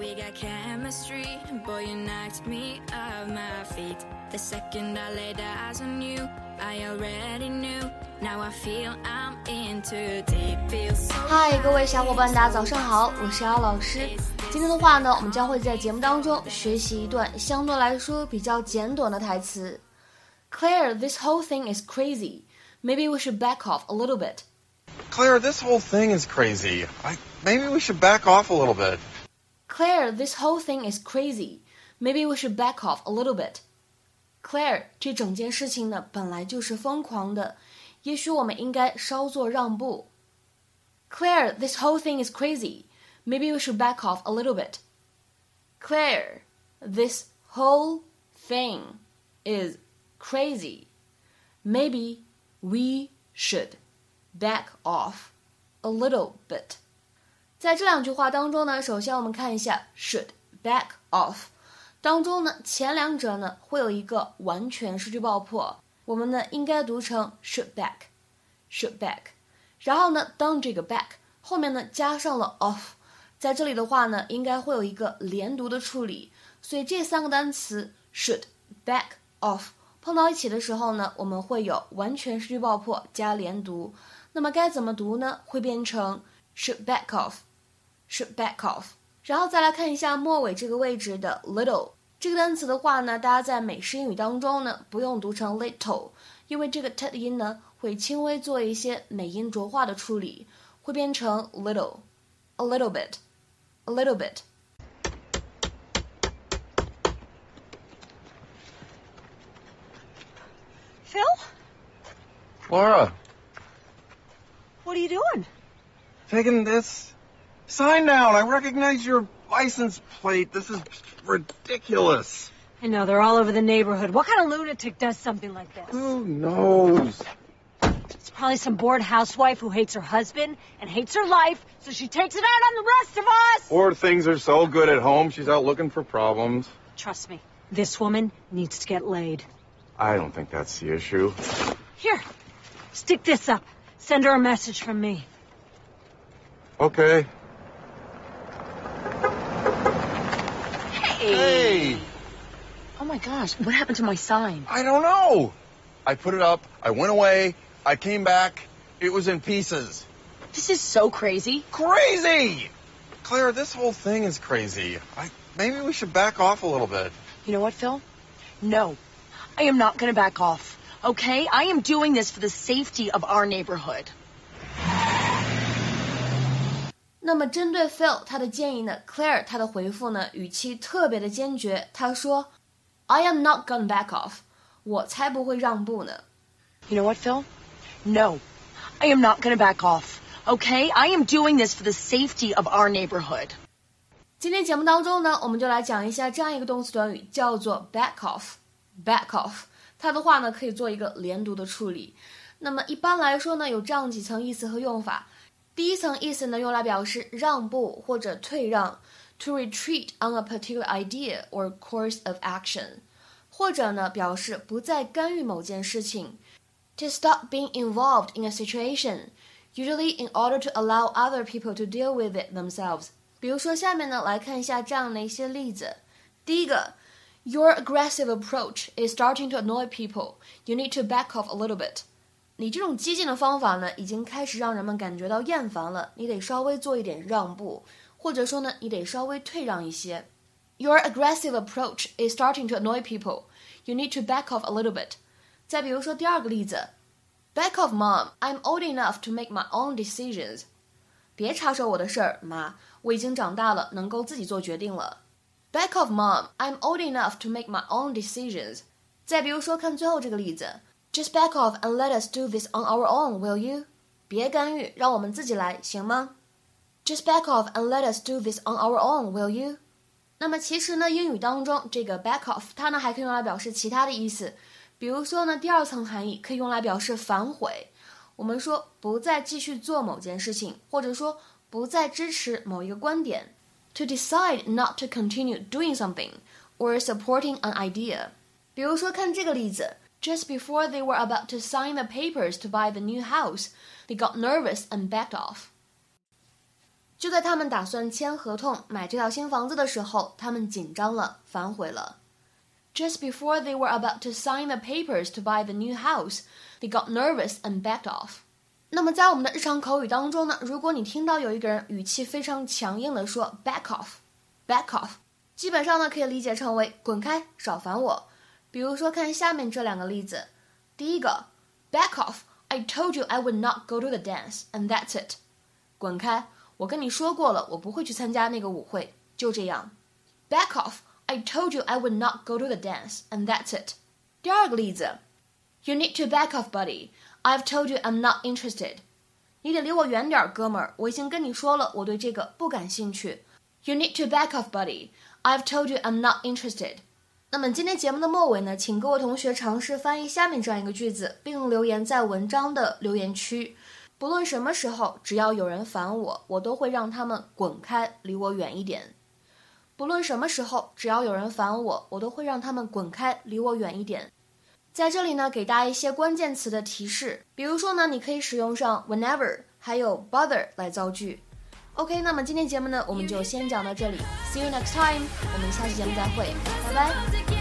We got chemistry, boy, you knocked me off my feet. The second I laid eyes on you, I already knew. Now I feel I'm in too deep. Feel so 嗨，各位小伙伴，大家早上好，我是姚老师。今天的话呢，我们将会在节目当中学习一段相对来说比较简短的台词。Claire, this whole thing is crazy. Maybe we should back off a little bit. Claire, this whole thing is crazy. I, maybe we should back off a little bit. Claire, this whole thing is crazy. Maybe we should back off a little bit. Claire，这整件事情呢本来就是疯狂的，也许我们应该稍作让步。Claire, this whole thing is crazy. Maybe we should back off a little bit. Claire, this whole thing is crazy. Maybe we should back off a little bit. 在这两句话当中呢，首先我们看一下 should back off 当中呢，前两者呢会有一个完全失去爆破，我们呢应该读成 should back should back。然后呢，当这个 back 后面呢加上了 off，在这里的话呢应该会有一个连读的处理，所以这三个单词 should back off 碰到一起的时候呢，我们会有完全失去爆破加连读。那么该怎么读呢？会变成 should back off。should back off，然后再来看一下末尾这个位置的 little 这个单词的话呢，大家在美式英语当中呢不用读成 little，因为这个 t 音呢会轻微做一些美音浊化的处理，会变成 little，a little bit，a little bit。Phil, Laura, what are you doing? taking this sign down. I recognize your license plate. This is ridiculous. I know they're all over the neighborhood. What kind of lunatic does something like this? Who knows? It's probably some bored housewife who hates her husband and hates her life, so she takes it out on the rest of us. Or things are so good at home, she's out looking for problems. Trust me, this woman needs to get laid. I don't think that's the issue. Here, stick this up. Send her a message from me. Okay. Hey. Oh my gosh, what happened to my sign? I don't know. I put it up, I went away, I came back, it was in pieces. This is so crazy. Crazy! Claire, this whole thing is crazy. I, maybe we should back off a little bit. You know what, Phil? No, I am not going to back off. Okay? I am doing this for the safety of our neighborhood. 那么针对 Phil 他的建议呢，Claire 他的回复呢语气特别的坚决，他说：“I am not gonna back off，我才不会让步呢。” You know what, Phil? No, I am not to back off. Okay? I am doing this for the safety of our neighborhood. 今天节目当中呢，我们就来讲一下这样一个动词短语，叫做 back off。back off，它的话呢可以做一个连读的处理。那么一般来说呢，有这样几层意思和用法。第一层意思呢，用来表示让步或者退让，to retreat on a particular idea or course of action，或者呢表示不再干预某件事情，to stop being involved in a situation，usually in order to allow other people to deal with it themselves。比如说，下面呢来看一下这样的一些例子。第一个，Your aggressive approach is starting to annoy people. You need to back off a little bit. 你这种激进的方法呢，已经开始让人们感觉到厌烦了。你得稍微做一点让步，或者说呢，你得稍微退让一些。Your aggressive approach is starting to annoy people. You need to back off a little bit. 再比如说第二个例子，Back off, mom. I'm old enough to make my own decisions. 别插手我的事儿，妈，我已经长大了，能够自己做决定了。Back off, mom. I'm old enough to make my own decisions. 再比如说，看最后这个例子 ，Just back off and let us do this on our own, will you? 别干预，让我们自己来，行吗？Just back off and let us do this on our own, will you? 那么其实呢，英语当中这个 back off 它呢还可以用来表示其他的意思，比如说呢，第二层含义可以用来表示反悔。我们说不再继续做某件事情，或者说不再支持某一个观点。To decide not to continue doing something or supporting an idea。比如说看这个例子 ，Just before they were about to sign the papers to buy the new house, they got nervous and backed off。 就在他们打算签合同买这套新房子的时候，他们紧张了，反悔了。Just before they were about to sign the papers to buy the new house, they got nervous and backed off. 那么在我们的日常口语当中呢，如果你听到有一个人语气非常强硬的说 back off，back off，基本上呢可以理解成为滚开，少烦我。 ”。比如说看下面这两个例子，第一个 back off，I told you I would not go to the dance and that's it，滚开。我跟你说过了，我不会去参加那个舞会，就这样。Back off! I told you I would not go to the dance, and that's it. 第二个例子，You need to back off, buddy. I've told you I'm not interested. 你得离我远点，哥们儿。我已经跟你说了，我对这个不感兴趣。You need to back off, buddy. I've told you I'm not interested. 那么今天节目的末尾呢，请各位同学尝试翻译下面这样一个句子，并留言在文章的留言区。不论什么时候，只要有人烦我，我都会让他们滚开，离我远一点。不论什么时候，只要有人烦我，我都会让他们滚开，离我远一点。在这里呢，给大家一些关键词的提示，比如说呢，你可以使用上 whenever，还有 bother 来造句。OK，那么今天节目呢，我们就先讲到这里。See you next time，我们下期节目再会，拜拜。